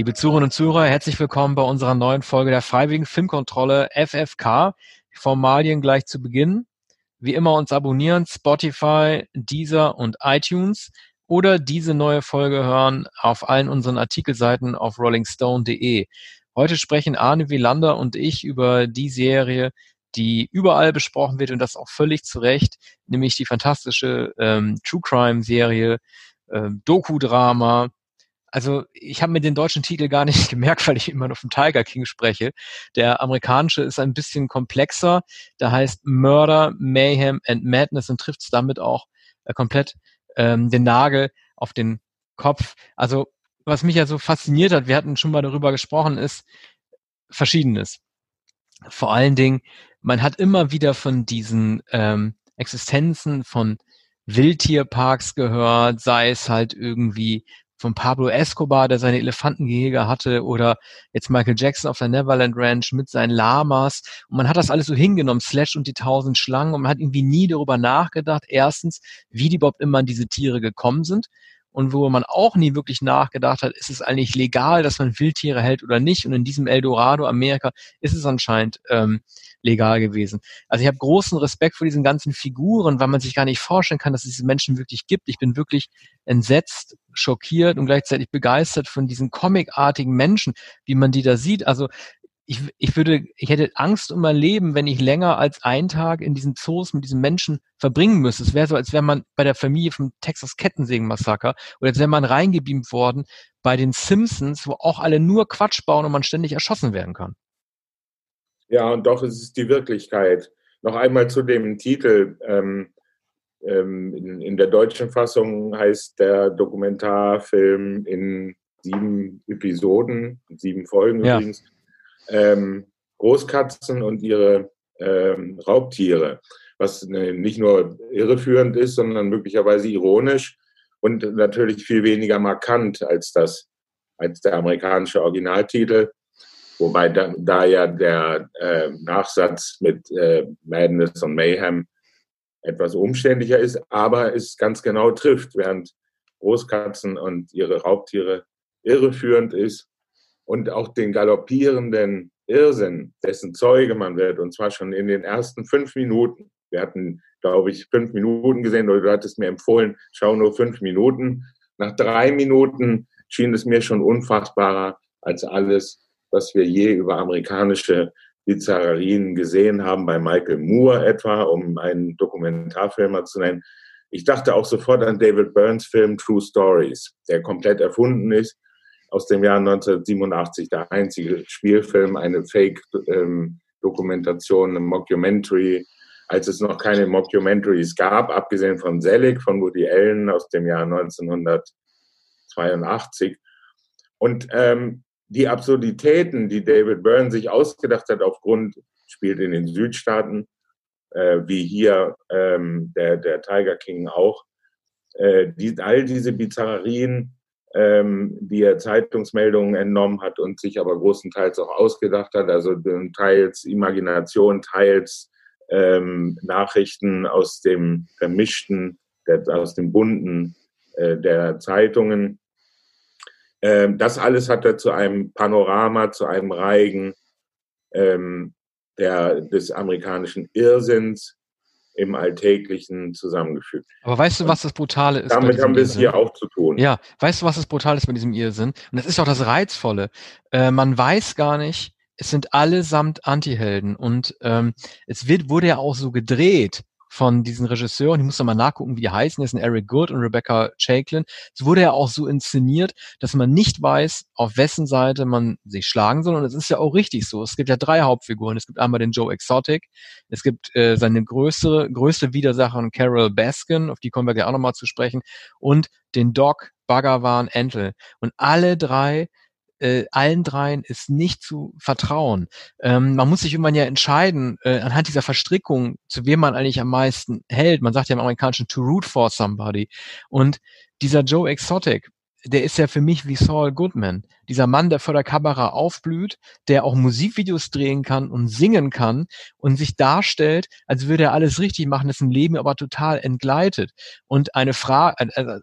Liebe Zuhörerinnen und Zuhörer, herzlich willkommen bei unserer neuen Folge der Freiwilligen Filmkontrolle FFK. Formalien gleich zu Beginn. Wie immer uns abonnieren, Spotify, Deezer und iTunes oder diese neue Folge hören auf allen unseren Artikelseiten auf rollingstone.de. Heute sprechen Arne Wielander und ich über die Serie, die überall besprochen wird und das auch völlig zu Recht, nämlich die fantastische ähm, True Crime Serie, ähm, Doku-Drama, also ich habe mir den deutschen Titel gar nicht gemerkt, weil ich immer nur vom Tiger King spreche. Der amerikanische ist ein bisschen komplexer. Der heißt Murder, Mayhem and Madness und trifft damit auch äh, komplett ähm, den Nagel auf den Kopf. Also was mich ja so fasziniert hat, wir hatten schon mal darüber gesprochen, ist Verschiedenes. Vor allen Dingen, man hat immer wieder von diesen ähm, Existenzen von Wildtierparks gehört, sei es halt irgendwie von Pablo Escobar, der seine Elefantengehege hatte, oder jetzt Michael Jackson auf der Neverland Ranch mit seinen Lamas. Und man hat das alles so hingenommen, Slash und die tausend Schlangen, und man hat irgendwie nie darüber nachgedacht, erstens, wie die überhaupt immer an diese Tiere gekommen sind und wo man auch nie wirklich nachgedacht hat, ist es eigentlich legal, dass man Wildtiere hält oder nicht. Und in diesem Eldorado Amerika ist es anscheinend ähm, legal gewesen. Also ich habe großen Respekt vor diesen ganzen Figuren, weil man sich gar nicht vorstellen kann, dass es diese Menschen wirklich gibt. Ich bin wirklich entsetzt, schockiert und gleichzeitig begeistert von diesen comicartigen Menschen, wie man die da sieht. Also ich, ich würde, ich hätte Angst um mein Leben, wenn ich länger als einen Tag in diesen Zoos mit diesen Menschen verbringen müsste. Es wäre so, als wäre man bei der Familie vom Texas Kettensägen-Massaker oder als wäre man reingebeamt worden bei den Simpsons, wo auch alle nur Quatsch bauen und man ständig erschossen werden kann. Ja, und doch ist es die Wirklichkeit. Noch einmal zu dem Titel. Ähm, ähm, in, in der deutschen Fassung heißt der Dokumentarfilm in sieben Episoden, sieben Folgen ja. übrigens, ähm, Großkatzen und ihre ähm, Raubtiere, was ne, nicht nur irreführend ist, sondern möglicherweise ironisch und natürlich viel weniger markant als das, als der amerikanische Originaltitel. Wobei da, da ja der äh, Nachsatz mit äh, Madness und Mayhem etwas umständlicher ist, aber es ganz genau trifft, während Großkatzen und ihre Raubtiere irreführend ist, und auch den galoppierenden Irrsinn, dessen Zeuge man wird, und zwar schon in den ersten fünf Minuten. Wir hatten, glaube ich, fünf Minuten gesehen, oder du hattest mir empfohlen, schau nur fünf Minuten. Nach drei Minuten schien es mir schon unfassbarer als alles, was wir je über amerikanische Bizarrerien gesehen haben, bei Michael Moore etwa, um einen Dokumentarfilmer zu nennen. Ich dachte auch sofort an David Burns Film True Stories, der komplett erfunden ist aus dem Jahr 1987, der einzige Spielfilm, eine Fake-Dokumentation, eine Mockumentary, als es noch keine Mockumentaries gab, abgesehen von Selig von Woody Allen aus dem Jahr 1982. Und ähm, die Absurditäten, die David Byrne sich ausgedacht hat, aufgrund, spielt in den Südstaaten, äh, wie hier ähm, der, der Tiger King auch, äh, die, all diese Bizarrerien ähm, die er Zeitungsmeldungen entnommen hat und sich aber großenteils auch ausgedacht hat, also teils Imagination, teils ähm, Nachrichten aus dem vermischten, der, aus dem bunten äh, der Zeitungen. Ähm, das alles hat er zu einem Panorama, zu einem Reigen ähm, der, des amerikanischen Irrsinns im Alltäglichen zusammengefügt. Aber weißt du, was das Brutale ist? Damit haben wir es hier auch zu tun. Ja, weißt du, was das Brutale ist bei diesem Irrsinn? Und das ist auch das Reizvolle. Äh, man weiß gar nicht, es sind allesamt Antihelden und ähm, es wird, wurde ja auch so gedreht, von diesen Regisseuren, ich muss da mal nachgucken, wie die heißen, das sind Eric Good und Rebecca Chaiklin. Es wurde ja auch so inszeniert, dass man nicht weiß, auf wessen Seite man sich schlagen soll. Und es ist ja auch richtig so. Es gibt ja drei Hauptfiguren. Es gibt einmal den Joe Exotic, es gibt äh, seine größere, größte Widersacherin Carol Baskin, auf die kommen wir gleich auch nochmal zu sprechen, und den Doc Bhagavan Entel. Und alle drei äh, allen dreien ist nicht zu vertrauen. Ähm, man muss sich irgendwann ja entscheiden, äh, anhand dieser Verstrickung, zu wem man eigentlich am meisten hält. Man sagt ja im Amerikanischen to root for somebody. Und dieser Joe Exotic, der ist ja für mich wie Saul Goodman. Dieser Mann, der vor der Kamera aufblüht, der auch Musikvideos drehen kann und singen kann und sich darstellt, als würde er alles richtig machen, im Leben aber total entgleitet. Und eine Frage,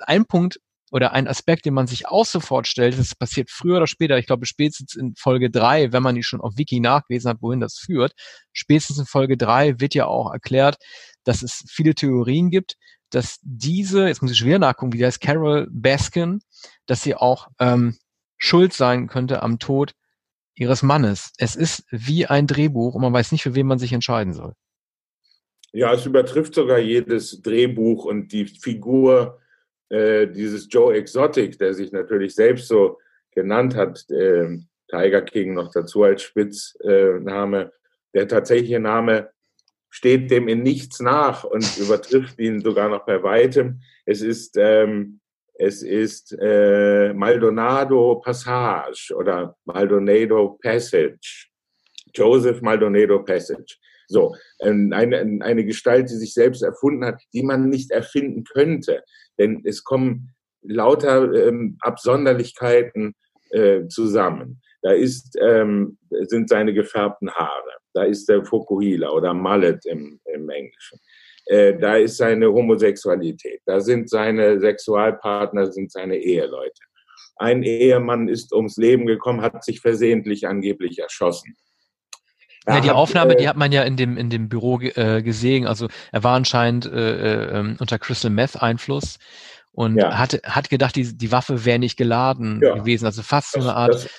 ein Punkt, oder ein Aspekt, den man sich auch sofort stellt, das passiert früher oder später, ich glaube spätestens in Folge drei, wenn man die schon auf Wiki nachgelesen hat, wohin das führt, spätestens in Folge drei wird ja auch erklärt, dass es viele Theorien gibt, dass diese, jetzt muss ich schwer nachgucken, wie heißt, Carol Baskin, dass sie auch ähm, schuld sein könnte am Tod ihres Mannes. Es ist wie ein Drehbuch und man weiß nicht, für wen man sich entscheiden soll. Ja, es übertrifft sogar jedes Drehbuch und die Figur äh, dieses Joe Exotic, der sich natürlich selbst so genannt hat, äh, Tiger King noch dazu als Spitzname, der tatsächliche Name steht dem in nichts nach und übertrifft ihn sogar noch bei weitem. Es ist, ähm, es ist äh, Maldonado Passage oder Maldonado Passage. Joseph Maldonado Passage. So, eine, eine Gestalt, die sich selbst erfunden hat, die man nicht erfinden könnte. Denn es kommen lauter ähm, Absonderlichkeiten äh, zusammen. Da ist, ähm, sind seine gefärbten Haare, da ist der Fokuhila oder Mallet im, im Englischen. Äh, da ist seine Homosexualität, da sind seine Sexualpartner, sind seine Eheleute. Ein Ehemann ist ums Leben gekommen, hat sich versehentlich angeblich erschossen. Ja, die Aufnahme, äh, die hat man ja in dem, in dem Büro äh, gesehen. Also er war anscheinend äh, äh, ähm, unter Crystal Meth Einfluss und ja. hat, hat gedacht, die, die Waffe wäre nicht geladen ja. gewesen. Also fast so eine Art, das,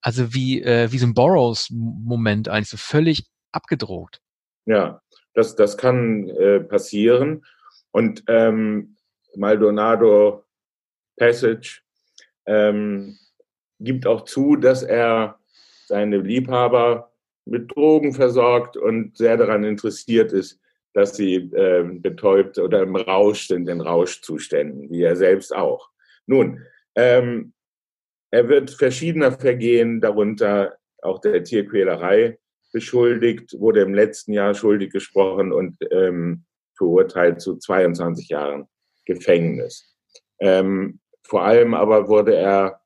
also wie, äh, wie so ein Borrows-Moment eigentlich, so völlig abgedroht. Ja, das, das kann äh, passieren. Und ähm, Maldonado Passage ähm, gibt auch zu, dass er seine Liebhaber mit Drogen versorgt und sehr daran interessiert ist, dass sie äh, betäubt oder im Rausch sind, in Rauschzuständen, wie er selbst auch. Nun, ähm, er wird verschiedener Vergehen, darunter auch der Tierquälerei, beschuldigt, wurde im letzten Jahr schuldig gesprochen und ähm, verurteilt zu 22 Jahren Gefängnis. Ähm, vor allem aber wurde er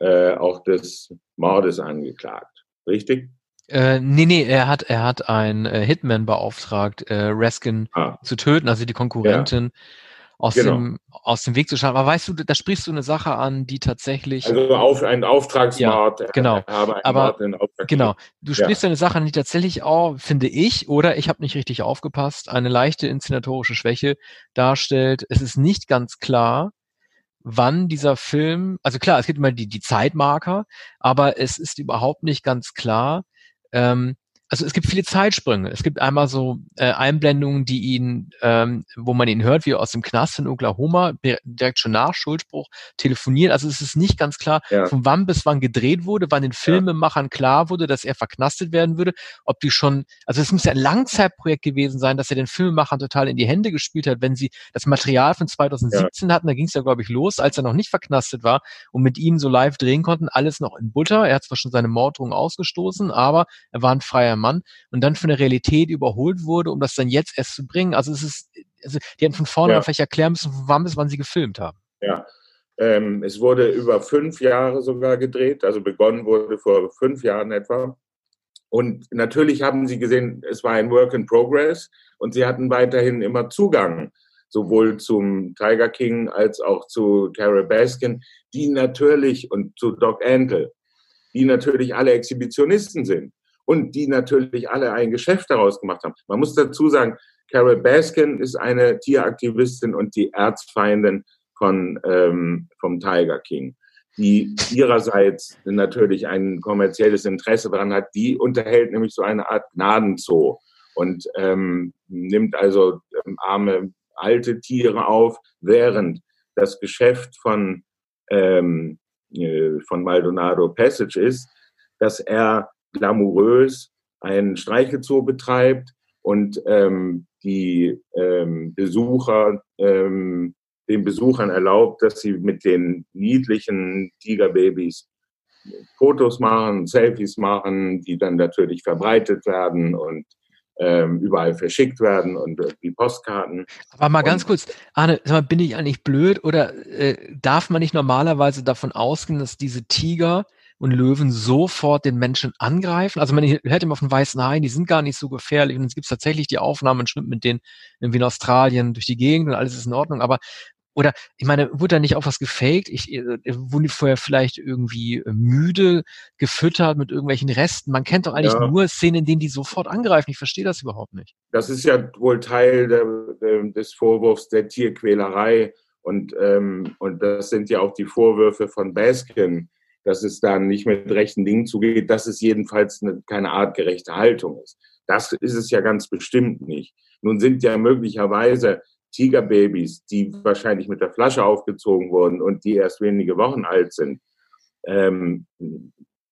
äh, auch des Mordes angeklagt. Richtig? Äh, nee, nee, er hat, er hat einen äh, Hitman beauftragt, äh, Raskin ah. zu töten, also die Konkurrentin ja. aus, genau. dem, aus dem Weg zu schaffen. Aber weißt du, da sprichst du eine Sache an, die tatsächlich. Also auf einen Auftragsmord. Ja, genau. Aber genau, du sprichst ja. eine Sache an, die tatsächlich auch, finde ich, oder ich habe nicht richtig aufgepasst, eine leichte inszenatorische Schwäche darstellt. Es ist nicht ganz klar, wann dieser Film, also klar, es gibt immer die, die Zeitmarker, aber es ist überhaupt nicht ganz klar, ähm, also es gibt viele Zeitsprünge. Es gibt einmal so äh, Einblendungen, die ihn, ähm, wo man ihn hört, wie er aus dem Knast in Oklahoma direkt schon nach Schuldspruch telefoniert. Also es ist nicht ganz klar, ja. von wann bis wann gedreht wurde, wann den Filmemachern klar wurde, dass er verknastet werden würde. Ob die schon, also es muss ja ein Langzeitprojekt gewesen sein, dass er den Filmemachern total in die Hände gespielt hat, wenn sie das Material von 2017 ja. hatten. Da ging es ja, glaube ich, los, als er noch nicht verknastet war und mit ihm so live drehen konnten. Alles noch in Butter. Er hat zwar schon seine Morddrohung ausgestoßen, aber er war ein freier freier Mann und dann von der Realität überholt wurde, um das dann jetzt erst zu bringen. Also es ist, also die hätten von vorne ja. vielleicht erklären müssen, von wann bis wann sie gefilmt haben. Ja. Ähm, es wurde über fünf Jahre sogar gedreht, also begonnen wurde vor fünf Jahren etwa. Und natürlich haben sie gesehen, es war ein Work in Progress und sie hatten weiterhin immer Zugang, sowohl zum Tiger King als auch zu Carol Baskin, die natürlich, und zu Doc Antle, die natürlich alle Exhibitionisten sind und die natürlich alle ein Geschäft daraus gemacht haben. Man muss dazu sagen, Carol Baskin ist eine Tieraktivistin und die Erzfeindin von, ähm, vom Tiger King, die ihrerseits natürlich ein kommerzielles Interesse daran hat. Die unterhält nämlich so eine Art Gnadenzoo und ähm, nimmt also ähm, arme alte Tiere auf, während das Geschäft von, ähm, äh, von Maldonado Passage ist, dass er glamourös ein Streichelzoo betreibt und ähm, die ähm, Besucher ähm, den Besuchern erlaubt, dass sie mit den niedlichen Tigerbabys Fotos machen, Selfies machen, die dann natürlich verbreitet werden und ähm, überall verschickt werden und wie Postkarten. Aber mal ganz kurz, Arne, mal, bin ich eigentlich blöd oder äh, darf man nicht normalerweise davon ausgehen, dass diese Tiger und Löwen sofort den Menschen angreifen. Also man hört immer von weißen Haien, die sind gar nicht so gefährlich. Und es gibt tatsächlich die Aufnahmen, man schwimmt mit denen irgendwie in Australien durch die Gegend und alles ist in Ordnung. Aber oder ich meine, wurde da nicht auch was gefaked? Ich, äh, wurde vorher vielleicht irgendwie müde gefüttert mit irgendwelchen Resten? Man kennt doch eigentlich ja. nur Szenen, in denen die sofort angreifen. Ich verstehe das überhaupt nicht. Das ist ja wohl Teil der, des Vorwurfs der Tierquälerei. Und, ähm, und das sind ja auch die Vorwürfe von Baskin, dass es dann nicht mit rechten Dingen zugeht, dass es jedenfalls eine, keine artgerechte Haltung ist. Das ist es ja ganz bestimmt nicht. Nun sind ja möglicherweise Tigerbabys, die wahrscheinlich mit der Flasche aufgezogen wurden und die erst wenige Wochen alt sind, ähm,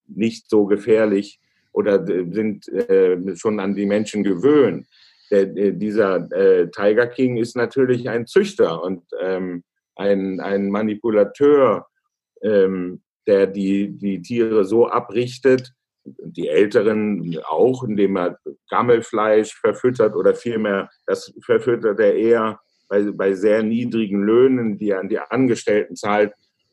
nicht so gefährlich oder sind äh, schon an die Menschen gewöhnt. Der, der, dieser äh, Tiger King ist natürlich ein Züchter und ähm, ein, ein Manipulateur, ähm, der die, die Tiere so abrichtet, die Älteren auch, indem er Gammelfleisch verfüttert oder vielmehr, das verfüttert er eher bei, bei sehr niedrigen Löhnen, die er an die Angestellten zahlt,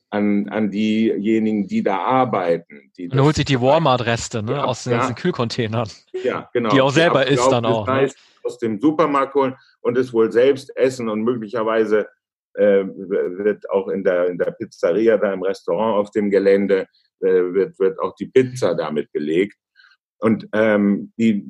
an, an diejenigen, die da arbeiten. Die Und holt sich die Walmart-Reste ne, ja, aus den ja. Kühlcontainern. Ja, genau. Die auch selber isst dann auch. Ne? Aus dem Supermarkt holen und es wohl selbst essen und möglicherweise äh, wird auch in der, in der Pizzeria, da im Restaurant auf dem Gelände, äh, wird, wird auch die Pizza damit belegt. Und ähm, die,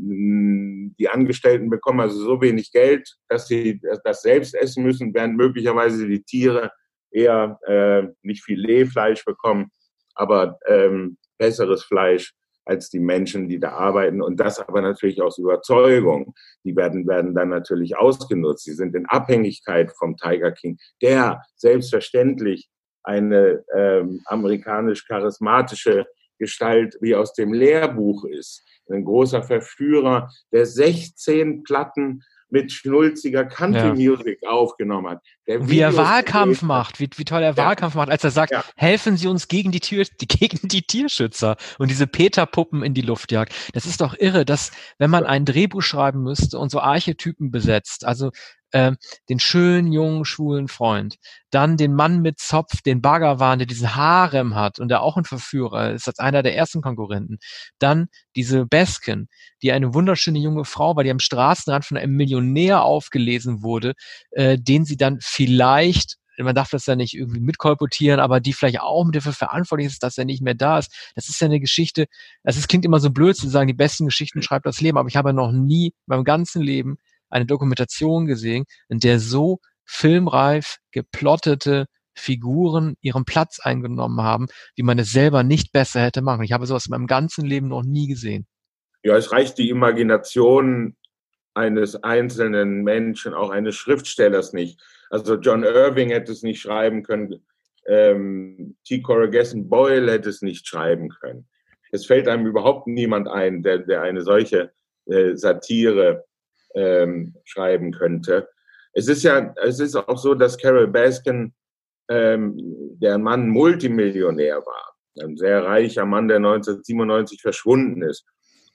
die Angestellten bekommen also so wenig Geld, dass sie das selbst essen müssen, während möglicherweise die Tiere eher äh, nicht Filetfleisch bekommen, aber ähm, besseres Fleisch als die Menschen, die da arbeiten. Und das aber natürlich aus Überzeugung. Die werden, werden dann natürlich ausgenutzt. Sie sind in Abhängigkeit vom Tiger King, der selbstverständlich eine ähm, amerikanisch charismatische Gestalt wie aus dem Lehrbuch ist. Ein großer Verführer, der 16 Platten mit schnulziger Country-Music ja. aufgenommen hat. wie er Wahlkampf macht, wie, wie toll er ja. Wahlkampf macht, als er sagt, ja. helfen Sie uns gegen die, Tür, die, gegen die Tierschützer und diese Peter-Puppen in die Luft jagt. Das ist doch irre, dass wenn man ein Drehbuch schreiben müsste und so Archetypen besetzt, also äh, den schönen, jungen, schwulen Freund, dann den Mann mit Zopf, den Bhagavan, der diesen Harem hat und der auch ein Verführer ist, als einer der ersten Konkurrenten, dann diese Baskin, die eine wunderschöne junge Frau war, die am Straßenrand von einem Millionär aufgelesen wurde, äh, den sie dann vielleicht man darf das ja nicht irgendwie mitkolportieren, aber die vielleicht auch mit dafür verantwortlich ist, dass er nicht mehr da ist. Das ist ja eine Geschichte, das ist, klingt immer so blöd zu sagen, die besten Geschichten schreibt das Leben, aber ich habe noch nie in meinem ganzen Leben eine Dokumentation gesehen, in der so filmreif geplottete Figuren ihren Platz eingenommen haben, wie man es selber nicht besser hätte machen. Ich habe sowas in meinem ganzen Leben noch nie gesehen. Ja, es reicht die Imagination eines einzelnen Menschen, auch eines Schriftstellers nicht. Also John Irving hätte es nicht schreiben können, ähm, T. Corrigan Boyle hätte es nicht schreiben können. Es fällt einem überhaupt niemand ein, der, der eine solche äh, Satire ähm, schreiben könnte. Es ist ja, es ist auch so, dass Carol Baskin, ähm, der Mann Multimillionär war, ein sehr reicher Mann, der 1997 verschwunden ist.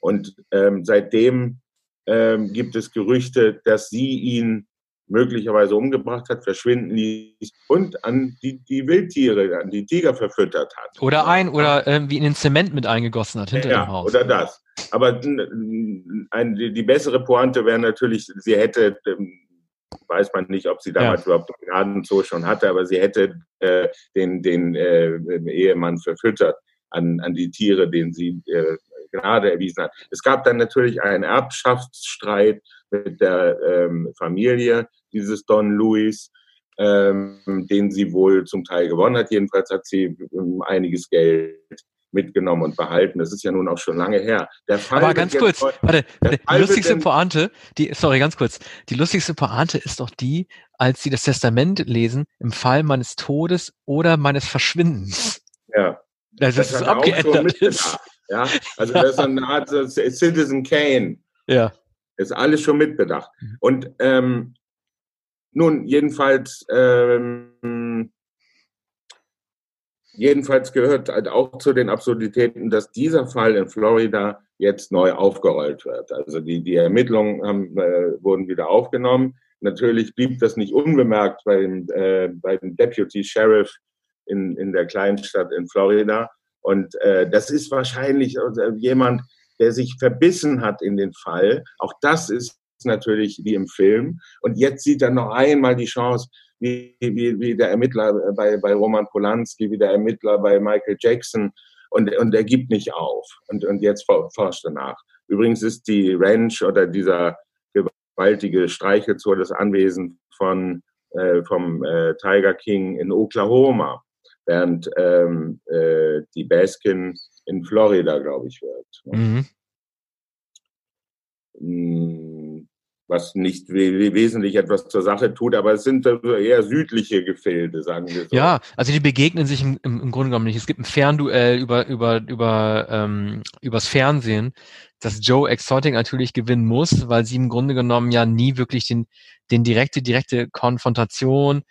Und ähm, seitdem ähm, gibt es Gerüchte, dass sie ihn möglicherweise umgebracht hat, verschwinden ließ und an die, die Wildtiere, an die Tiger verfüttert hat. Oder ein, oder äh, wie in den Zement mit eingegossen hat hinter ja, dem Haus. Oder das. Aber die, bessere Pointe wäre natürlich, sie hätte, ähm, weiß man nicht, ob sie damals ja. überhaupt einen Gnadenzoo schon hatte, aber sie hätte äh, den, den äh, Ehemann verfüttert an, an die Tiere, den sie äh, Gnade erwiesen hat. Es gab dann natürlich einen Erbschaftsstreit mit der ähm, Familie dieses Don Luis, ähm, den sie wohl zum Teil gewonnen hat. Jedenfalls hat sie ähm, einiges Geld mitgenommen und behalten. Das ist ja nun auch schon lange her. Aber ganz kurz, neu, warte, die lustigste Pointe, die, sorry, ganz kurz. Die lustigste Pointe ist doch die, als sie das Testament lesen, im Fall meines Todes oder meines Verschwindens. Ja. Das, das ist abgeändert ist. Ja, also das ist eine Art Citizen Kane. Ja. Ist alles schon mitbedacht. Mhm. Und ähm, nun, jedenfalls, ähm, jedenfalls gehört halt auch zu den Absurditäten, dass dieser Fall in Florida jetzt neu aufgerollt wird. Also die, die Ermittlungen haben, äh, wurden wieder aufgenommen. Natürlich blieb das nicht unbemerkt bei dem, äh, bei dem Deputy Sheriff in, in der Kleinstadt in Florida. Und äh, das ist wahrscheinlich äh, jemand, der sich verbissen hat in den Fall. Auch das ist natürlich wie im Film. Und jetzt sieht er noch einmal die Chance, wie, wie, wie der Ermittler bei, bei Roman Polanski, wie der Ermittler bei Michael Jackson. Und, und er gibt nicht auf. Und, und jetzt forscht er nach. Übrigens ist die Ranch oder dieser gewaltige Streichelzoo das Anwesen von, äh, vom äh, Tiger King in Oklahoma, während ähm, äh, die Baskin in Florida, glaube ich, wird. Mhm. Hm, was nicht wesentlich etwas zur Sache tut, aber es sind eher südliche Gefilde, sagen wir so. Ja, also die begegnen sich im, im, im Grunde genommen nicht. Es gibt ein Fernduell über über über ähm, übers Fernsehen, dass Joe Exotic natürlich gewinnen muss, weil sie im Grunde genommen ja nie wirklich den den direkte direkte Konfrontation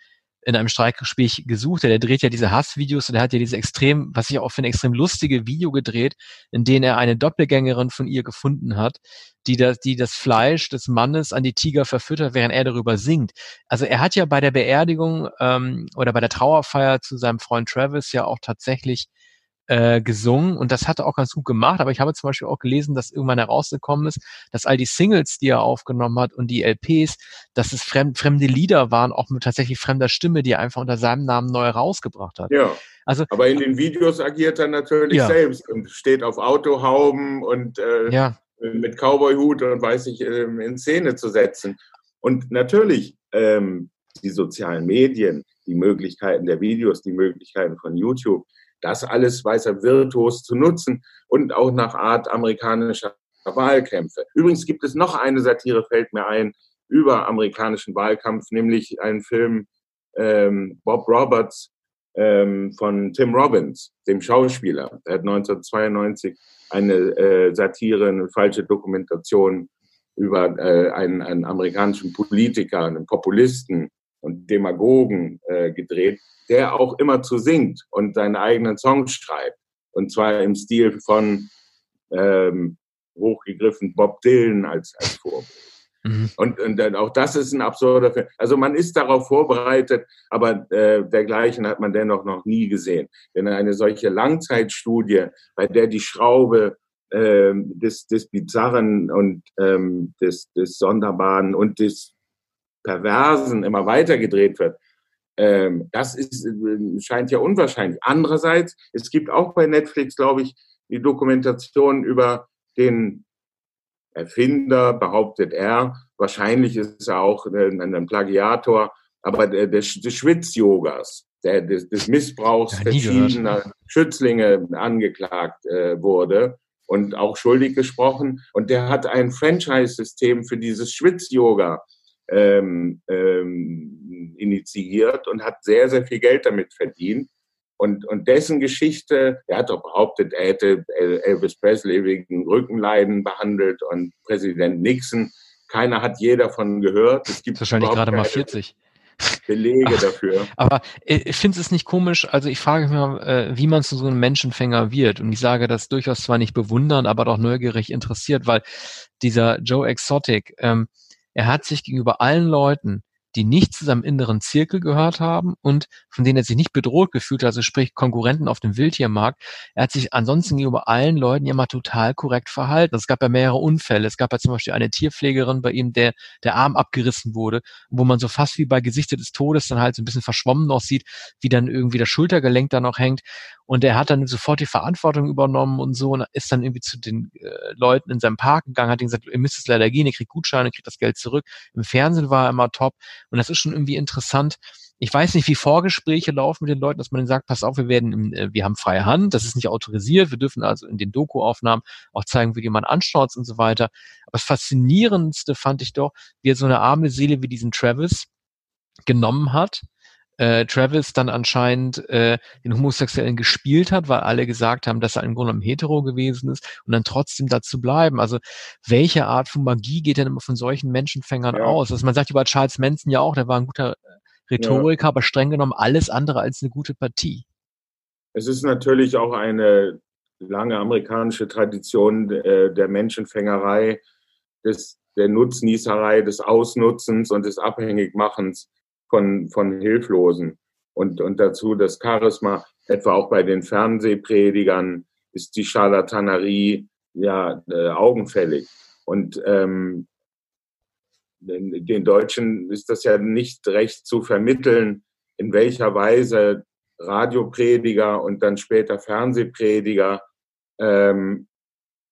in einem Streikgespräch gesucht. Der dreht ja diese Hassvideos und er hat ja diese extrem, was ich auch finde, extrem lustige Video gedreht, in denen er eine Doppelgängerin von ihr gefunden hat, die das, die das Fleisch des Mannes an die Tiger verfüttert, während er darüber singt. Also er hat ja bei der Beerdigung ähm, oder bei der Trauerfeier zu seinem Freund Travis ja auch tatsächlich äh, gesungen und das hat er auch ganz gut gemacht, aber ich habe zum Beispiel auch gelesen, dass irgendwann herausgekommen ist, dass all die Singles, die er aufgenommen hat und die LPs, dass es fremd, fremde Lieder waren, auch mit tatsächlich fremder Stimme, die er einfach unter seinem Namen neu rausgebracht hat. Ja. Also, aber in den Videos agiert er natürlich ja. selbst und steht auf Autohauben und äh, ja. mit Cowboyhut und weiß ich, äh, in Szene zu setzen. Und natürlich ähm, die sozialen Medien, die Möglichkeiten der Videos, die Möglichkeiten von YouTube, das alles weiß er virtuos zu nutzen und auch nach Art amerikanischer Wahlkämpfe. Übrigens gibt es noch eine Satire, fällt mir ein, über amerikanischen Wahlkampf, nämlich einen Film ähm, Bob Roberts ähm, von Tim Robbins, dem Schauspieler. Er hat 1992 eine äh, Satire, eine falsche Dokumentation über äh, einen, einen amerikanischen Politiker, einen Populisten und Demagogen äh, gedreht, der auch immer zu singt und seine eigenen Songs schreibt. Und zwar im Stil von ähm, hochgegriffen Bob Dylan als, als Vorbild. Mhm. Und, und auch das ist ein absurder Film. Also man ist darauf vorbereitet, aber äh, dergleichen hat man dennoch noch nie gesehen. Denn eine solche Langzeitstudie, bei der die Schraube äh, des, des Bizarren und ähm, des, des Sonderbaren und des Perversen immer weiter gedreht wird, ähm, das ist, äh, scheint ja unwahrscheinlich. Andererseits, es gibt auch bei Netflix, glaube ich, die Dokumentation über den Erfinder, behauptet er. Wahrscheinlich ist er auch ein, ein Plagiator, aber der, des, des Schwitz-Yogas, der, des, des Missbrauchs ja, verschiedener gehört. Schützlinge angeklagt äh, wurde und auch schuldig gesprochen. Und der hat ein Franchise-System für dieses Schwitz-Yoga ähm, ähm, initiiert und hat sehr, sehr viel Geld damit verdient. Und, und dessen Geschichte, er hat doch behauptet, er hätte Elvis Presley wegen Rückenleiden behandelt und Präsident Nixon. Keiner hat je davon gehört. Es gibt wahrscheinlich gerade mal 40. Belege Ach, dafür. Aber äh, ich finde es nicht komisch. Also ich frage mich mal, äh, wie man zu so einem Menschenfänger wird. Und ich sage das durchaus zwar nicht bewundern, aber doch neugierig interessiert, weil dieser Joe Exotic, ähm, er hat sich gegenüber allen Leuten, die nicht zu seinem inneren Zirkel gehört haben und von denen er sich nicht bedroht gefühlt hat, also sprich Konkurrenten auf dem Wildtiermarkt. Er hat sich ansonsten gegenüber allen Leuten immer total korrekt verhalten. Es gab ja mehrere Unfälle. Es gab ja zum Beispiel eine Tierpflegerin bei ihm, der der Arm abgerissen wurde, wo man so fast wie bei Gesichter des Todes dann halt so ein bisschen verschwommen noch sieht, wie dann irgendwie das Schultergelenk da noch hängt. Und er hat dann sofort die Verantwortung übernommen und so und ist dann irgendwie zu den äh, Leuten in seinem Park gegangen, hat ihnen gesagt, ihr müsst es leider gehen, ihr kriegt Gutscheine, kriegt das Geld zurück. Im Fernsehen war er immer top. Und das ist schon irgendwie interessant. Ich weiß nicht, wie Vorgespräche laufen mit den Leuten, dass man denen sagt, pass auf, wir werden, äh, wir haben freie Hand, das ist nicht autorisiert, wir dürfen also in den Doku-Aufnahmen auch zeigen, wie jemand anschaut und so weiter. Aber das Faszinierendste fand ich doch, wie er so eine arme Seele wie diesen Travis genommen hat äh, Travis dann anscheinend äh, den Homosexuellen gespielt hat, weil alle gesagt haben, dass er im Grunde genommen hetero gewesen ist und dann trotzdem dazu bleiben. Also welche Art von Magie geht denn immer von solchen Menschenfängern ja. aus? Also man sagt über Charles Manson ja auch, der war ein guter Rhetoriker, ja. aber streng genommen alles andere als eine gute Partie. Es ist natürlich auch eine lange amerikanische Tradition äh, der Menschenfängerei, des, der Nutznießerei, des Ausnutzens und des Abhängigmachens von, von Hilflosen. Und, und dazu das Charisma, etwa auch bei den Fernsehpredigern, ist die Charlatanerie ja äh, augenfällig. Und ähm, den Deutschen ist das ja nicht recht zu vermitteln, in welcher Weise Radioprediger und dann später Fernsehprediger ähm,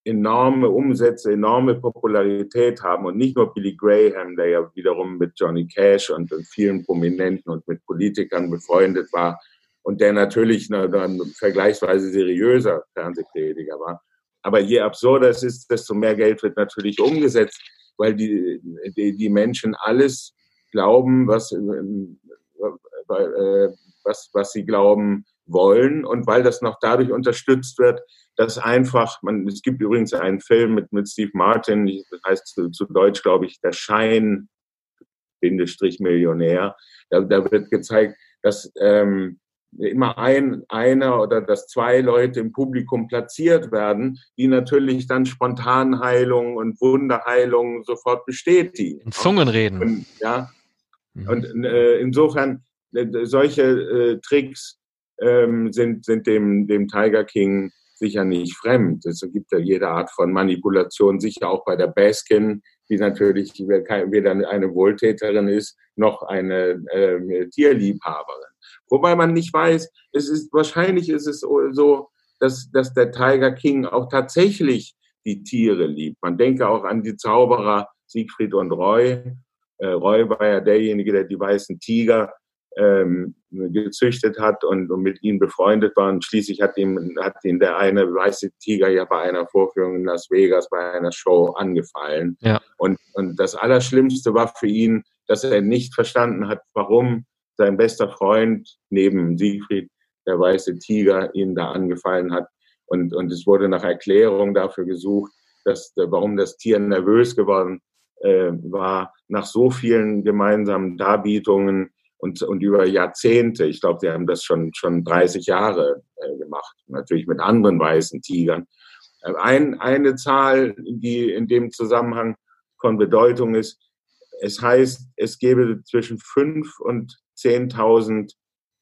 enorme Umsätze, enorme Popularität haben und nicht nur Billy Graham, der ja wiederum mit Johnny Cash und vielen Prominenten und mit Politikern befreundet war und der natürlich ein vergleichsweise seriöser Fernsehprediger war. Aber je absurder es ist, desto mehr Geld wird natürlich umgesetzt, weil die, die, die Menschen alles glauben, was, äh, was, was sie glauben wollen und weil das noch dadurch unterstützt wird, dass einfach, man, es gibt übrigens einen Film mit, mit Steve Martin, das heißt zu, zu Deutsch, glaube ich, der Schein, Bindestrich Millionär. Da, da wird gezeigt, dass ähm, immer ein, einer oder dass zwei Leute im Publikum platziert werden, die natürlich dann Spontanheilung und Wunderheilung sofort bestätigen. In Zungen reden. Und, ja. Mhm. Und äh, insofern, äh, solche äh, Tricks ähm, sind, sind dem, dem Tiger King sicher nicht fremd. Es gibt ja jede Art von Manipulation, sicher auch bei der Baskin, die natürlich weder eine Wohltäterin ist, noch eine äh, Tierliebhaberin. Wobei man nicht weiß, es ist, wahrscheinlich ist es so, dass, dass der Tiger King auch tatsächlich die Tiere liebt. Man denke auch an die Zauberer Siegfried und Roy. Äh, Roy war ja derjenige, der die weißen Tiger ähm, gezüchtet hat und, und, mit ihnen befreundet war. Und schließlich hat ihm, hat ihn der eine weiße Tiger ja bei einer Vorführung in Las Vegas, bei einer Show angefallen. Ja. Und, und das Allerschlimmste war für ihn, dass er nicht verstanden hat, warum sein bester Freund neben Siegfried, der weiße Tiger, ihm da angefallen hat. Und, und es wurde nach Erklärung dafür gesucht, dass, warum das Tier nervös geworden äh, war, nach so vielen gemeinsamen Darbietungen und, und über Jahrzehnte. Ich glaube, sie haben das schon, schon 30 Jahre äh, gemacht, natürlich mit anderen weißen Tigern. Äh, ein, eine Zahl, die in dem Zusammenhang von Bedeutung ist, es heißt, es gäbe zwischen fünf und 10.000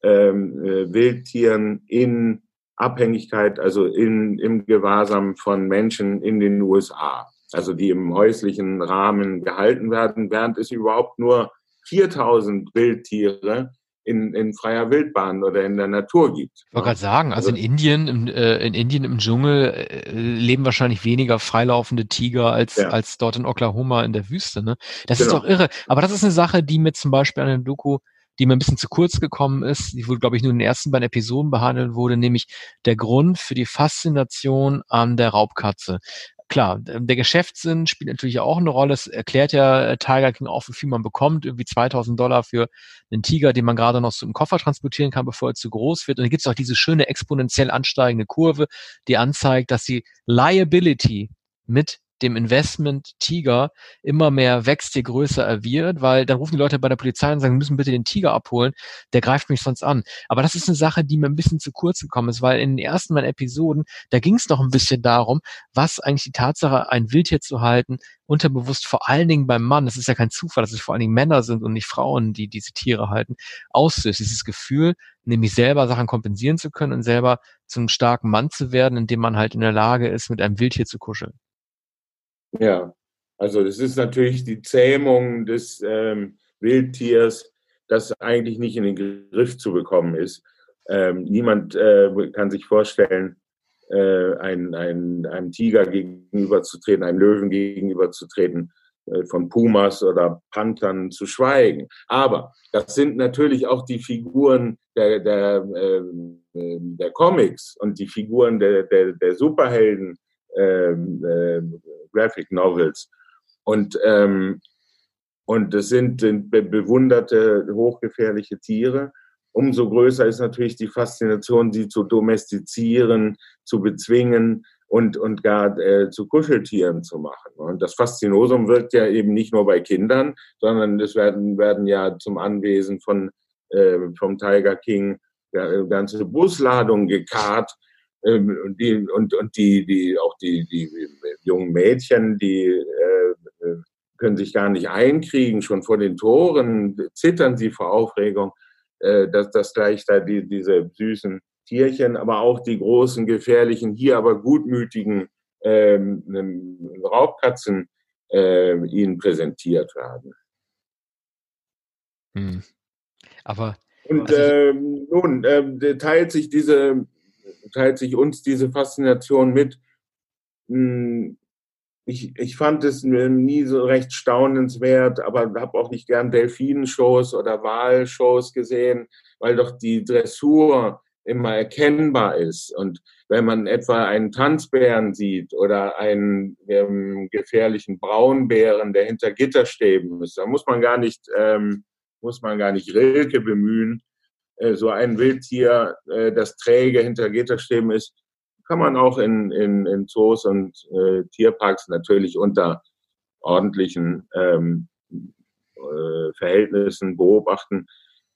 ähm, äh, Wildtieren in Abhängigkeit, also in, im Gewahrsam von Menschen in den USA, also die im häuslichen Rahmen gehalten werden, während es überhaupt nur 4000 Wildtiere in, in freier Wildbahn oder in der Natur gibt. Ich wollte gerade sagen, also, also in Indien, im, äh, in Indien im Dschungel äh, leben wahrscheinlich weniger freilaufende Tiger als, ja. als dort in Oklahoma in der Wüste. Ne? Das genau. ist doch irre. Aber das ist eine Sache, die mir zum Beispiel an der Doku die mir ein bisschen zu kurz gekommen ist, die wohl, glaube ich, nur in den ersten beiden Episoden behandelt wurde, nämlich der Grund für die Faszination an der Raubkatze. Klar, der Geschäftssinn spielt natürlich auch eine Rolle. Es erklärt ja äh, Tiger King auch, wie viel man bekommt. Irgendwie 2000 Dollar für einen Tiger, den man gerade noch so im Koffer transportieren kann, bevor er zu groß wird. Und dann gibt es auch diese schöne exponentiell ansteigende Kurve, die anzeigt, dass die Liability mit dem Investment Tiger immer mehr wächst, je größer er wird, weil dann rufen die Leute bei der Polizei und sagen, müssen bitte den Tiger abholen, der greift mich sonst an. Aber das ist eine Sache, die mir ein bisschen zu kurz gekommen ist, weil in den ersten beiden Episoden, da ging es noch ein bisschen darum, was eigentlich die Tatsache, ein Wildtier zu halten, unterbewusst vor allen Dingen beim Mann, das ist ja kein Zufall, dass es vor allen Dingen Männer sind und nicht Frauen, die diese Tiere halten, auslöst. Dieses Gefühl, nämlich selber Sachen kompensieren zu können und selber zum starken Mann zu werden, indem man halt in der Lage ist, mit einem Wildtier zu kuscheln. Ja, also das ist natürlich die Zähmung des ähm, Wildtiers, das eigentlich nicht in den Griff zu bekommen ist. Ähm, niemand äh, kann sich vorstellen, äh, ein, ein, einem Tiger gegenüberzutreten, einem Löwen gegenüberzutreten, äh, von Pumas oder Panthern zu schweigen. Aber das sind natürlich auch die Figuren der, der, ähm, äh, der Comics und die Figuren der, der, der Superhelden, ähm, äh, Graphic Novels. Und, ähm, und das sind, sind bewunderte, hochgefährliche Tiere. Umso größer ist natürlich die Faszination, sie zu domestizieren, zu bezwingen und, und gar äh, zu Kuscheltieren zu machen. Und das Faszinosum wirkt ja eben nicht nur bei Kindern, sondern es werden, werden ja zum Anwesen von, äh, vom Tiger King ja, ganze Busladungen gekarrt ähm, und die, und, und die, die, auch die, die jungen Mädchen, die äh, äh, können sich gar nicht einkriegen, schon vor den Toren zittern sie vor Aufregung, äh, dass, dass gleich da die, diese süßen Tierchen, aber auch die großen, gefährlichen, hier aber gutmütigen ähm, Raubkatzen äh, ihnen präsentiert werden. Hm. Aber und also, ähm, nun äh, teilt sich diese teilt sich uns diese Faszination mit. Hm, ich, ich fand es nie so recht staunenswert, aber habe auch nicht gern Delfinenshows oder Wahlshows gesehen, weil doch die Dressur immer erkennbar ist. Und wenn man etwa einen Tanzbären sieht oder einen ähm, gefährlichen Braunbären, der hinter Gitterstäben ist, dann muss man gar nicht, ähm, muss man gar nicht Rilke bemühen. Äh, so ein Wildtier, äh, das träge hinter Gitterstäben ist, kann man auch in, in, in Zoos und äh, Tierparks natürlich unter ordentlichen ähm, äh, Verhältnissen beobachten.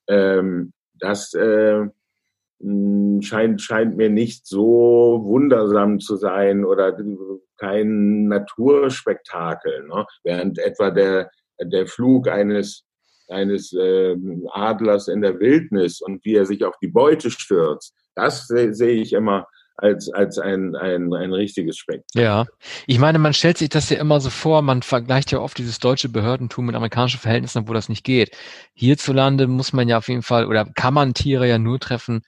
Ähm, das äh, hm, scheint, scheint mir nicht so wundersam zu sein oder kein Naturspektakel. Ne? Während etwa der, der Flug eines, eines äh, Adlers in der Wildnis und wie er sich auf die Beute stürzt, das sehe seh ich immer als, als ein, ein, ein richtiges Spektakel. Ja, ich meine, man stellt sich das ja immer so vor, man vergleicht ja oft dieses deutsche Behördentum mit amerikanischen Verhältnissen, wo das nicht geht. Hierzulande muss man ja auf jeden Fall oder kann man Tiere ja nur treffen,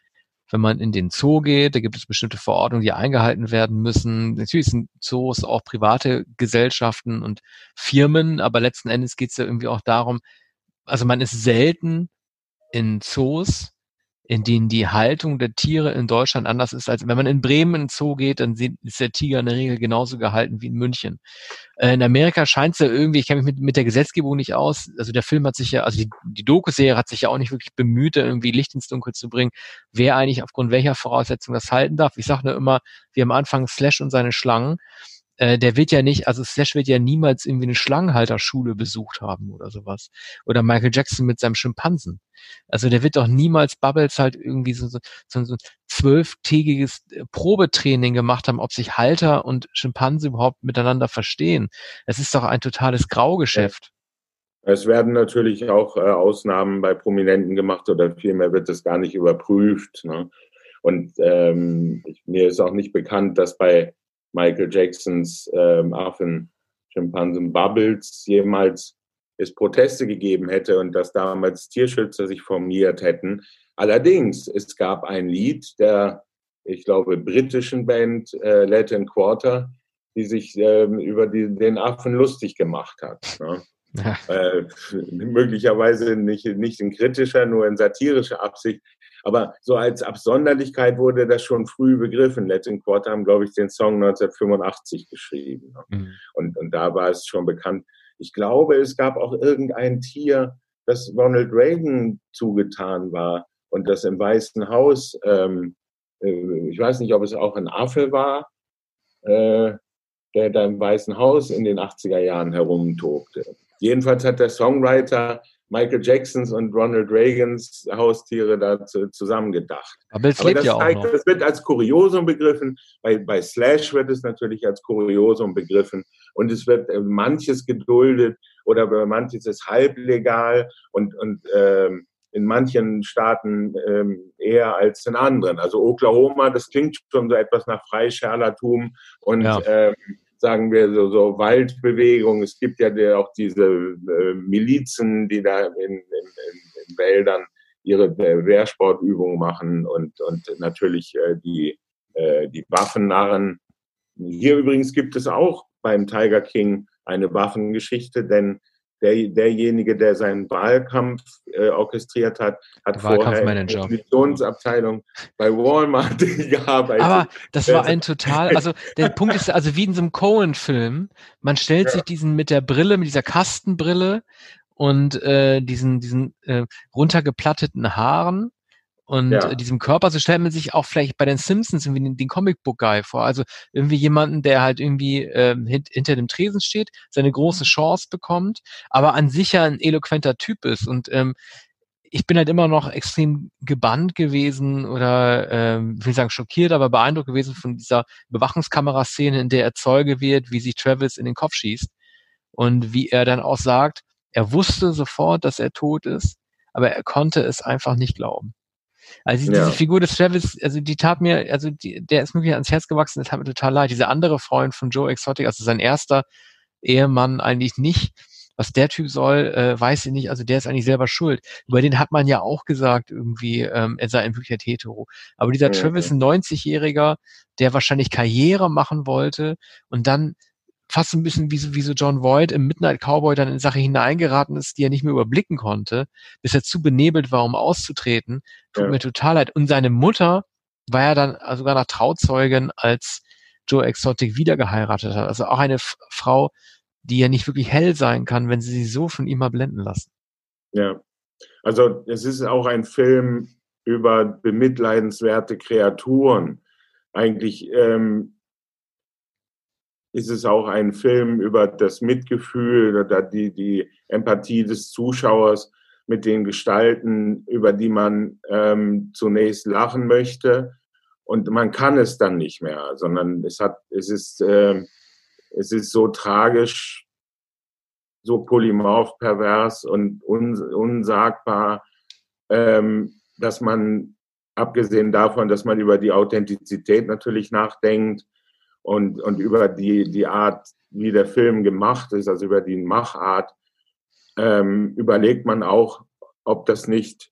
wenn man in den Zoo geht, da gibt es bestimmte Verordnungen, die eingehalten werden müssen. Natürlich sind Zoos auch private Gesellschaften und Firmen, aber letzten Endes geht es ja irgendwie auch darum, also man ist selten in Zoos, in denen die Haltung der Tiere in Deutschland anders ist, als wenn man in Bremen in den Zoo geht, dann ist der Tiger in der Regel genauso gehalten wie in München. Äh, in Amerika scheint es ja irgendwie, ich kenne mich mit, mit der Gesetzgebung nicht aus, also der Film hat sich ja, also die, die Doku-Serie hat sich ja auch nicht wirklich bemüht, irgendwie Licht ins Dunkel zu bringen, wer eigentlich aufgrund welcher Voraussetzung das halten darf. Ich sage nur immer, wie am Anfang Slash und seine Schlangen äh, der wird ja nicht, also Slash wird ja niemals irgendwie eine Schlangenhalterschule besucht haben oder sowas. Oder Michael Jackson mit seinem Schimpansen. Also der wird doch niemals Bubbles halt irgendwie so, so, so ein zwölftägiges äh, Probetraining gemacht haben, ob sich Halter und Schimpanse überhaupt miteinander verstehen. Es ist doch ein totales Graugeschäft. Es werden natürlich auch äh, Ausnahmen bei Prominenten gemacht oder vielmehr wird das gar nicht überprüft. Ne? Und ähm, mir ist auch nicht bekannt, dass bei Michael Jacksons ähm, Affen, Schimpansen Bubbles jemals es Proteste gegeben hätte und dass damals Tierschützer sich formiert hätten. Allerdings, es gab ein Lied der, ich glaube, britischen Band äh, Latin Quarter, die sich ähm, über die, den Affen lustig gemacht hat. Ne? Ja. Äh, möglicherweise nicht, nicht in kritischer, nur in satirischer Absicht. Aber so als Absonderlichkeit wurde das schon früh begriffen. Latin Quarter haben, glaube ich, den Song 1985 geschrieben. Ne? Mhm. Und, und da war es schon bekannt. Ich glaube, es gab auch irgendein Tier, das Ronald Reagan zugetan war und das im Weißen Haus, ähm, äh, ich weiß nicht, ob es auch ein Affe war, äh, der da im Weißen Haus in den 80er Jahren herumtobte. Jedenfalls hat der Songwriter Michael Jacksons und Ronald Reagans Haustiere da zusammengedacht. Aber es lebt das, ja auch zeigt, noch. das wird als Kuriosum begriffen. Bei, bei Slash wird es natürlich als Kuriosum begriffen. Und es wird äh, manches geduldet oder manches ist halblegal und, und ähm, in manchen Staaten ähm, eher als in anderen. Also Oklahoma, das klingt schon so etwas nach Freischärlertum und ja. ähm, sagen wir, so, so Waldbewegung. Es gibt ja auch diese äh, Milizen, die da in, in, in, Wäldern ihre Wehrsportübungen machen und, und natürlich äh, die, äh, die Waffennarren. Hier übrigens gibt es auch beim Tiger King eine Waffengeschichte, denn der, derjenige, der seinen Wahlkampf äh, orchestriert hat, hat vorher in der Positionsabteilung bei Walmart gearbeitet. Aber das war ein total, also der Punkt ist, also wie in so einem Cohen-Film, man stellt ja. sich diesen mit der Brille, mit dieser Kastenbrille und äh, diesen, diesen äh, runtergeplatteten Haaren und ja. diesem Körper, so stellt man sich auch vielleicht bei den Simpsons irgendwie den, den Comicbook-Guy vor. Also irgendwie jemanden, der halt irgendwie ähm, hint, hinter dem Tresen steht, seine große Chance bekommt, aber an sich ja ein eloquenter Typ ist. Und ähm, ich bin halt immer noch extrem gebannt gewesen oder ähm, ich will sagen schockiert, aber beeindruckt gewesen von dieser Bewachungskameraszene, in der er Zeuge wird, wie sich Travis in den Kopf schießt und wie er dann auch sagt, er wusste sofort, dass er tot ist, aber er konnte es einfach nicht glauben. Also diese ja. Figur des Travis, also die tat mir, also die, der ist mir ans Herz gewachsen, das tat mir total leid. Diese andere Freund von Joe Exotic, also sein erster Ehemann eigentlich nicht. Was der Typ soll, äh, weiß ich nicht. Also der ist eigentlich selber schuld. Über den hat man ja auch gesagt, irgendwie, ähm, er sei in Wirklichkeit hetero. Aber dieser Ja, Travis, ein 90-Jähriger, der wahrscheinlich Karriere machen wollte und dann fast ein bisschen wie so, wie so John Voight im Midnight Cowboy dann in Sache hineingeraten ist, die er nicht mehr überblicken konnte, bis er zu benebelt war, um auszutreten. Tut Ja. mir total leid. Und seine Mutter war ja dann sogar nach Trauzeugin, als Joe Exotic wieder geheiratet hat. Also auch eine F Frau, die ja nicht wirklich hell sein kann, wenn sie sich so von ihm mal blenden lassen. Ja. Also es ist auch ein Film über bemitleidenswerte Kreaturen. Eigentlich ähm, ist es auch ein Film über das Mitgefühl oder die, die Empathie des Zuschauers mit den Gestalten, über die man ähm, zunächst lachen möchte. Und man kann es dann nicht mehr, sondern es hat, es ist, äh, es ist so tragisch, so polymorph, pervers und un, unsagbar, ähm, dass man, abgesehen davon, dass man über die Authentizität natürlich nachdenkt und, und über die, die Art, wie der Film gemacht ist, also über die Machart, ähm, überlegt man auch, ob das nicht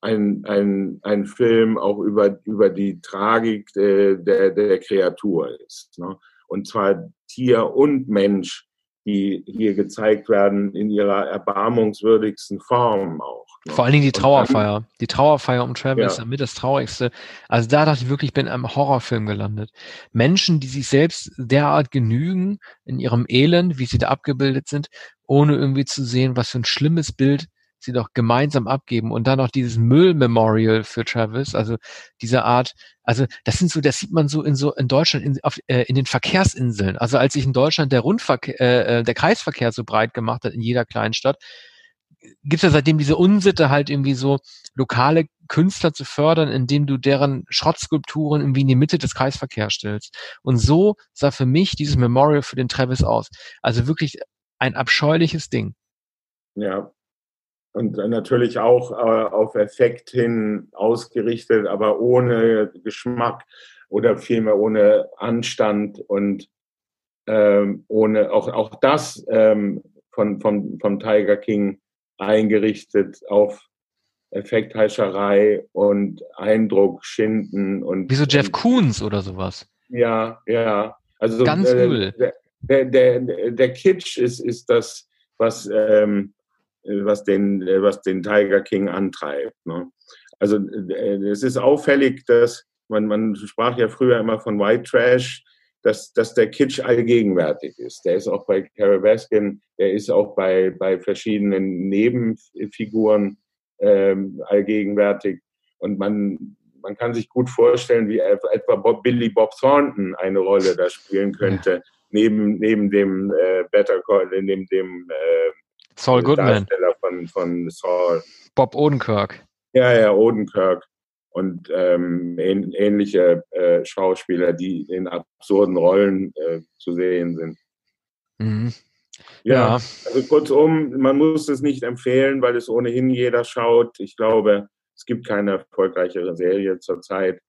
ein, ein, ein Film auch über, über die Tragik äh, der, der Kreatur ist. Ne? Und zwar Tier und Mensch, die hier gezeigt werden in ihrer erbarmungswürdigsten Form auch. Vor allen Dingen die Trauerfeier. Die Trauerfeier um Travis Ja. ist damit das Traurigste. Also da dachte ich wirklich, ich bin in einem Horrorfilm gelandet. Menschen, die sich selbst derart genügen in ihrem Elend, wie sie da abgebildet sind, ohne irgendwie zu sehen, was für ein schlimmes Bild sie doch gemeinsam abgeben und dann noch dieses Müll-Memorial für Travis, also diese Art, also das sind so, das sieht man so in so in Deutschland in, auf, äh, in den Verkehrsinseln. Also als sich in Deutschland der Rundverkehr, äh, äh, der Kreisverkehr so breit gemacht hat in jeder Kleinstadt, gibt es ja seitdem diese Unsitte halt irgendwie so lokale Künstler zu fördern, indem du deren Schrottskulpturen irgendwie in die Mitte des Kreisverkehrs stellst. Und so sah für mich dieses Memorial für den Travis aus. Also wirklich ein abscheuliches Ding. Ja. Und natürlich auch äh, auf Effekt hin ausgerichtet, aber ohne Geschmack oder vielmehr ohne Anstand und ähm, ohne auch, auch das ähm, von, von, vom Tiger King eingerichtet auf Effektheischerei und Eindruck schinden und Wie so Jeff Koons oder sowas. ja, ja. Also Ganz äh, übel. Der, der, der, der Kitsch ist, ist das, was, ähm, was, den, was den Tiger King antreibt. Ne? Also äh, es ist auffällig, dass man, man sprach ja früher immer von White Trash, dass, dass der Kitsch allgegenwärtig ist. Der ist auch bei Carol Baskin, der ist auch bei, bei verschiedenen Nebenfiguren ähm, allgegenwärtig. Und man, man kann sich gut vorstellen, wie etwa Bob, Billy Bob Thornton eine Rolle da spielen könnte, ja. neben, neben dem äh, Better Call, neben dem äh, Saul Goodman. Darsteller von, von Saul. Bob Odenkirk. Ja, ja, Odenkirk. Und ähm, ähnliche äh, Schauspieler, die in absurden Rollen äh, zu sehen sind. Mhm. Ja, ja, also kurzum, man muss es nicht empfehlen, weil es ohnehin jeder schaut. Ich glaube, es gibt keine erfolgreichere Serie zurzeit.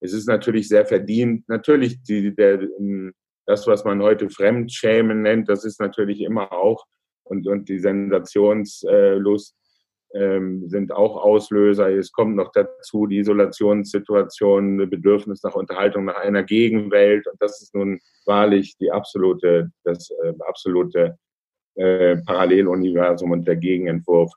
Es ist natürlich sehr verdient. Natürlich, die, der, das, was man heute Fremdschämen nennt, das ist natürlich immer auch und, und die Sensationslust ähm, sind auch Auslöser. Es kommt noch dazu die Isolationssituation, das Bedürfnis nach Unterhaltung, nach einer Gegenwelt. Und das ist nun wahrlich die absolute, das äh, absolute äh, Paralleluniversum und der Gegenentwurf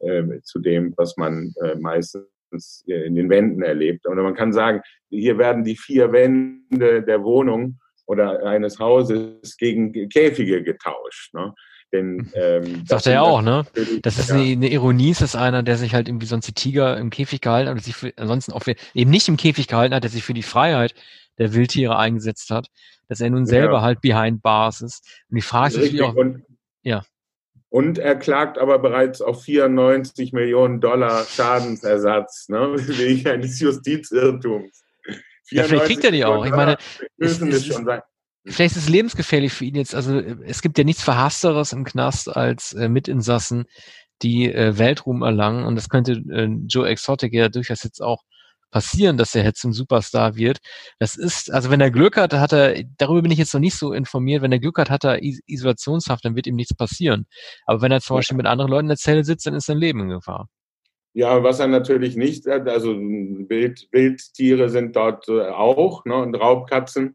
äh, zu dem, was man äh, meistens in den Wänden erlebt. Und man kann sagen, hier werden die vier Wände der Wohnung oder eines Hauses gegen Käfige getauscht. Ne? Denn, ähm, Sagt er ja auch, ne? Das ist ja. eine, eine, Ironie, ist das einer, der sich halt irgendwie sonst die Tiger im Käfig gehalten hat, sich für, ansonsten auch für, eben nicht im Käfig gehalten hat, der sich für die Freiheit der Wildtiere eingesetzt hat, dass er nun selber ja. halt behind bars ist. Und die Frage ist auch, und, ja. Und er klagt aber bereits auf 94 Millionen Dollar Schadensersatz, ne, wegen eines Justizirrtums. Ja, vielleicht kriegt er die auch. Ich meine, müssen es schon sein. Vielleicht ist es lebensgefährlich für ihn jetzt. Also es gibt ja nichts Verhassteres im Knast als äh, Mitinsassen, die äh, Weltruhm erlangen. Und das könnte äh, Joe Exotic ja durchaus jetzt auch passieren, dass er jetzt zum Superstar wird. Das ist, also wenn er Glück hat, hat er, darüber bin ich jetzt noch nicht so informiert, wenn er Glück hat, hat er Isolationshaft, dann wird ihm nichts passieren. Aber wenn er zum Beispiel mit anderen Leuten in der Zelle sitzt, dann ist sein Leben in Gefahr. Ja, was er natürlich nicht hat, also Wild, Wildtiere sind dort äh, auch ne, und Raubkatzen,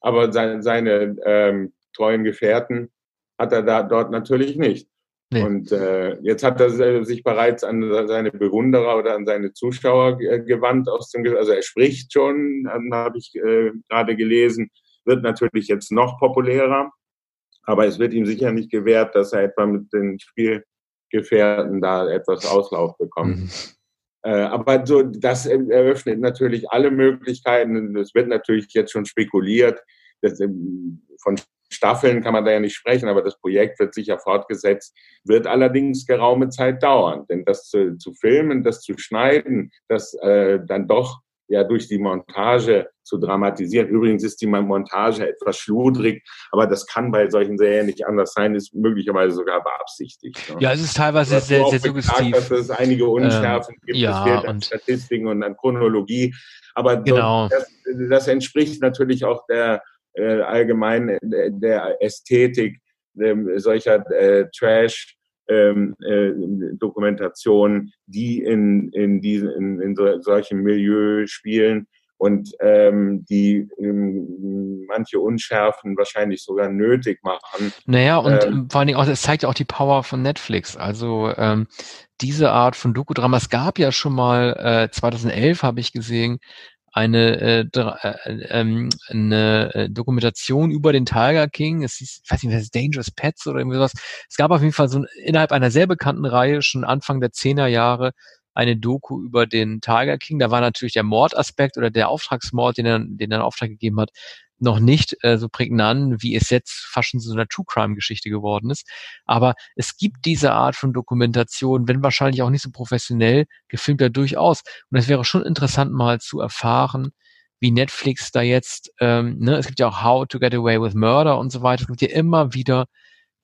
aber seine, seine ähm, treuen Gefährten hat er da dort natürlich nicht. Nee. Und äh, jetzt hat er sich bereits an seine Bewunderer oder an seine Zuschauer gewandt aus dem, also er spricht schon, habe ich äh, gerade gelesen, wird natürlich jetzt noch populärer, aber es wird ihm sicher nicht gewährt, dass er etwa mit den Spielgefährten da etwas Auslauf bekommt. Mhm. Äh, aber so, das eröffnet natürlich alle Möglichkeiten. Es wird natürlich jetzt schon spekuliert, ähm, von Staffeln kann man da ja nicht sprechen, aber das Projekt wird sicher fortgesetzt, wird allerdings geraume Zeit dauern. Denn das zu, zu filmen, das zu schneiden, das äh, dann doch ja durch die Montage zu dramatisieren. Übrigens ist die Montage etwas schludrig, aber das kann bei solchen Serien nicht anders sein, ist möglicherweise sogar beabsichtigt. Ne? Ja, es ist teilweise sehr, sehr suggestiv. Dass es einige Unschärfen ähm, gibt, ja, es fehlt an Statistiken und an Chronologie. Aber genau. das, das entspricht natürlich auch der äh, allgemein äh, der Ästhetik äh, solcher äh, Trash. Ähm, äh, Dokumentationen, die in, in, diesen, in, in so, solchem Milieu spielen und ähm, die ähm, manche Unschärfen wahrscheinlich sogar nötig machen. Naja, und ähm, vor allen Dingen auch, es zeigt ja auch die Power von Netflix. Also ähm, diese Art von Doku-Drama, es gab ja schon mal, äh, 2011 habe ich gesehen, eine, äh, äh, ähm, eine äh, Dokumentation über den Tiger King. Es ist, ich weiß nicht, was ist Dangerous Pets oder irgendwie sowas. Es gab auf jeden Fall so innerhalb einer sehr bekannten Reihe schon Anfang der Zehner Jahre eine Doku über den Tiger King. Da war natürlich der Mordaspekt oder der Auftragsmord, den er, den er in Auftrag gegeben hat, noch nicht äh, so prägnant, wie es jetzt fast schon so eine True Crime Geschichte geworden ist. Aber es gibt diese Art von Dokumentation, wenn wahrscheinlich auch nicht so professionell, gefilmt ja durchaus. Und es wäre schon interessant mal zu erfahren, wie Netflix da jetzt, ähm, ne, es gibt ja auch How to Get Away with Murder und so weiter. Es gibt ja immer wieder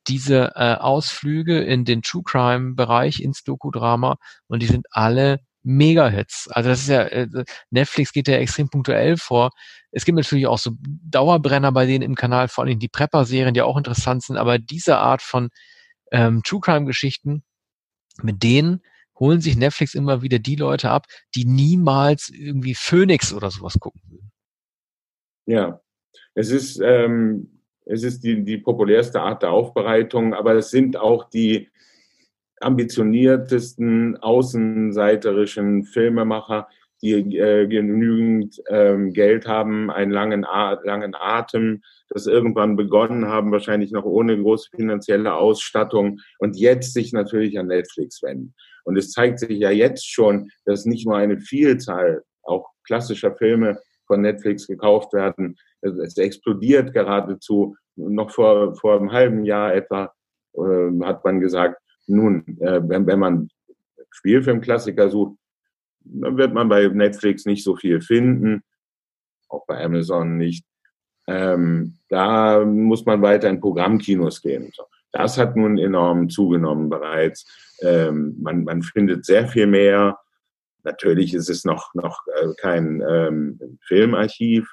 diese äh, Ausflüge in den True Crime Bereich ins Doku-Drama und die sind alle Mega-Hits. Also das ist ja, äh, Netflix geht ja extrem punktuell vor. Es gibt natürlich auch so Dauerbrenner bei denen im Kanal, vor allem die Prepper-Serien, die auch interessant sind, aber diese Art von ähm, True Crime-Geschichten, mit denen holen sich Netflix immer wieder die Leute ab, die niemals irgendwie Phoenix oder sowas gucken würden. Ja, es ist, ähm, es ist die, die populärste Art der Aufbereitung, aber es sind auch die, ambitioniertesten außenseiterischen Filmemacher, die äh, genügend ähm, Geld haben, einen langen, langen Atem, das irgendwann begonnen haben, wahrscheinlich noch ohne große finanzielle Ausstattung und jetzt sich natürlich an Netflix wenden. Und es zeigt sich ja jetzt schon, dass nicht nur eine Vielzahl auch klassischer Filme von Netflix gekauft werden. Es explodiert geradezu. Noch vor, vor einem halben Jahr etwa äh, hat man gesagt, nun, äh, wenn, wenn man Spielfilmklassiker sucht, dann wird man bei Netflix nicht so viel finden, auch bei Amazon nicht. Ähm, da muss man weiter in Programmkinos gehen. Das hat nun enorm zugenommen bereits. Ähm, man, man findet sehr viel mehr. Natürlich ist es noch, noch äh, kein ähm, Filmarchiv,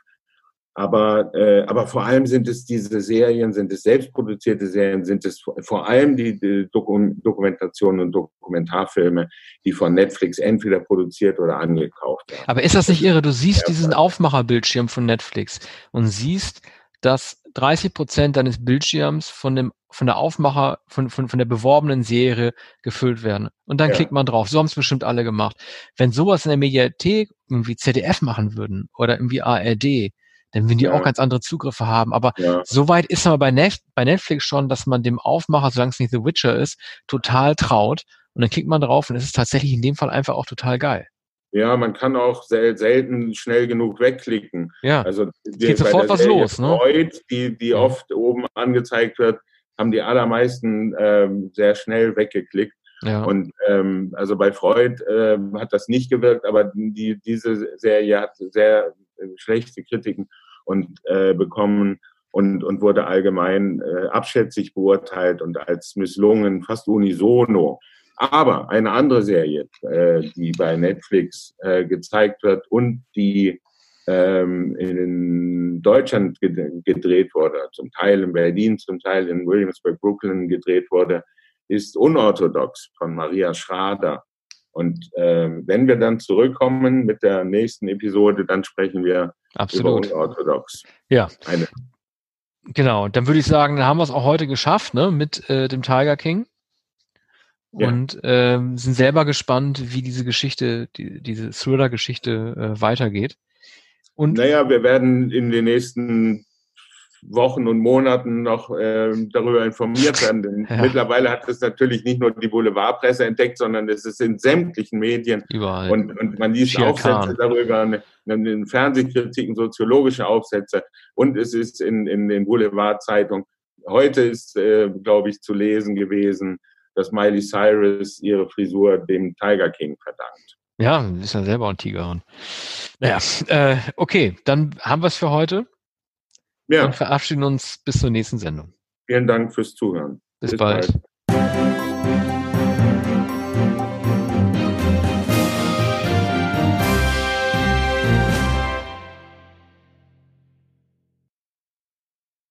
aber, äh, aber vor allem sind es diese Serien, sind es selbstproduzierte Serien, sind es vor allem die, die Dokumentationen und Dokumentarfilme, die von Netflix entweder produziert oder angekauft werden. Aber ist das nicht irre? Du siehst diesen Aufmacherbildschirm von Netflix und siehst, dass 30 Prozent deines Bildschirms von dem von der Aufmacher, von, von, von der beworbenen Serie gefüllt werden. Und dann ja. klickt man drauf. So haben es bestimmt alle gemacht. Wenn sowas in der Mediathek irgendwie ZDF machen würden oder irgendwie ARD, dann würden die ja. auch ganz andere Zugriffe haben. Aber ja. so weit ist man bei, Net bei Netflix schon, dass man dem Aufmacher, solange es nicht The Witcher ist, total traut. Und dann klickt man drauf und es ist tatsächlich in dem Fall einfach auch total geil. Ja, man kann auch sel selten schnell genug wegklicken. Ja, also die, geht sofort was los. Ne? Freud, die, die ja. oft oben angezeigt wird, haben die allermeisten ähm, sehr schnell weggeklickt. Ja. Und ähm, also bei Freud äh, hat das nicht gewirkt, aber die, diese Serie hat sehr schlechte Kritiken und äh, bekommen und, und wurde allgemein äh, abschätzig beurteilt und als misslungen, fast unisono. Aber eine andere Serie, äh, die bei Netflix äh, gezeigt wird und die ähm, in Deutschland gedreht wurde, zum Teil in Berlin, zum Teil in Williamsburg, Brooklyn gedreht wurde, ist Unorthodox von Maria Schrader. Und ähm, wenn wir dann zurückkommen mit der nächsten Episode, dann sprechen wir Absolut. über Unorthodox. Ja. Eine. Genau, dann würde ich sagen, dann haben wir es auch heute geschafft, ne, mit äh, dem Tiger King. Ja. Und ähm, sind selber gespannt, wie diese Geschichte, die, diese Thriller-Geschichte äh, weitergeht. Und naja, wir werden in den nächsten Wochen und Monaten noch äh, darüber informiert werden. Denn ja. mittlerweile hat es natürlich nicht nur die Boulevardpresse entdeckt, sondern es ist in sämtlichen Medien. Überall. Und, und man liest Schier Aufsätze darüber, in Fernsehkritiken, soziologische Aufsätze. Und es ist in, in den Boulevardzeitungen. Heute ist, äh, glaube ich, zu lesen gewesen, dass Miley Cyrus ihre Frisur dem Tiger King verdankt. Ja, ist ja selber ein Tigerin. Naja, äh, okay, dann haben wir es für heute. Ja. Und verabschieden uns bis zur nächsten Sendung. Vielen Dank fürs Zuhören. Bis, bis bald. bald.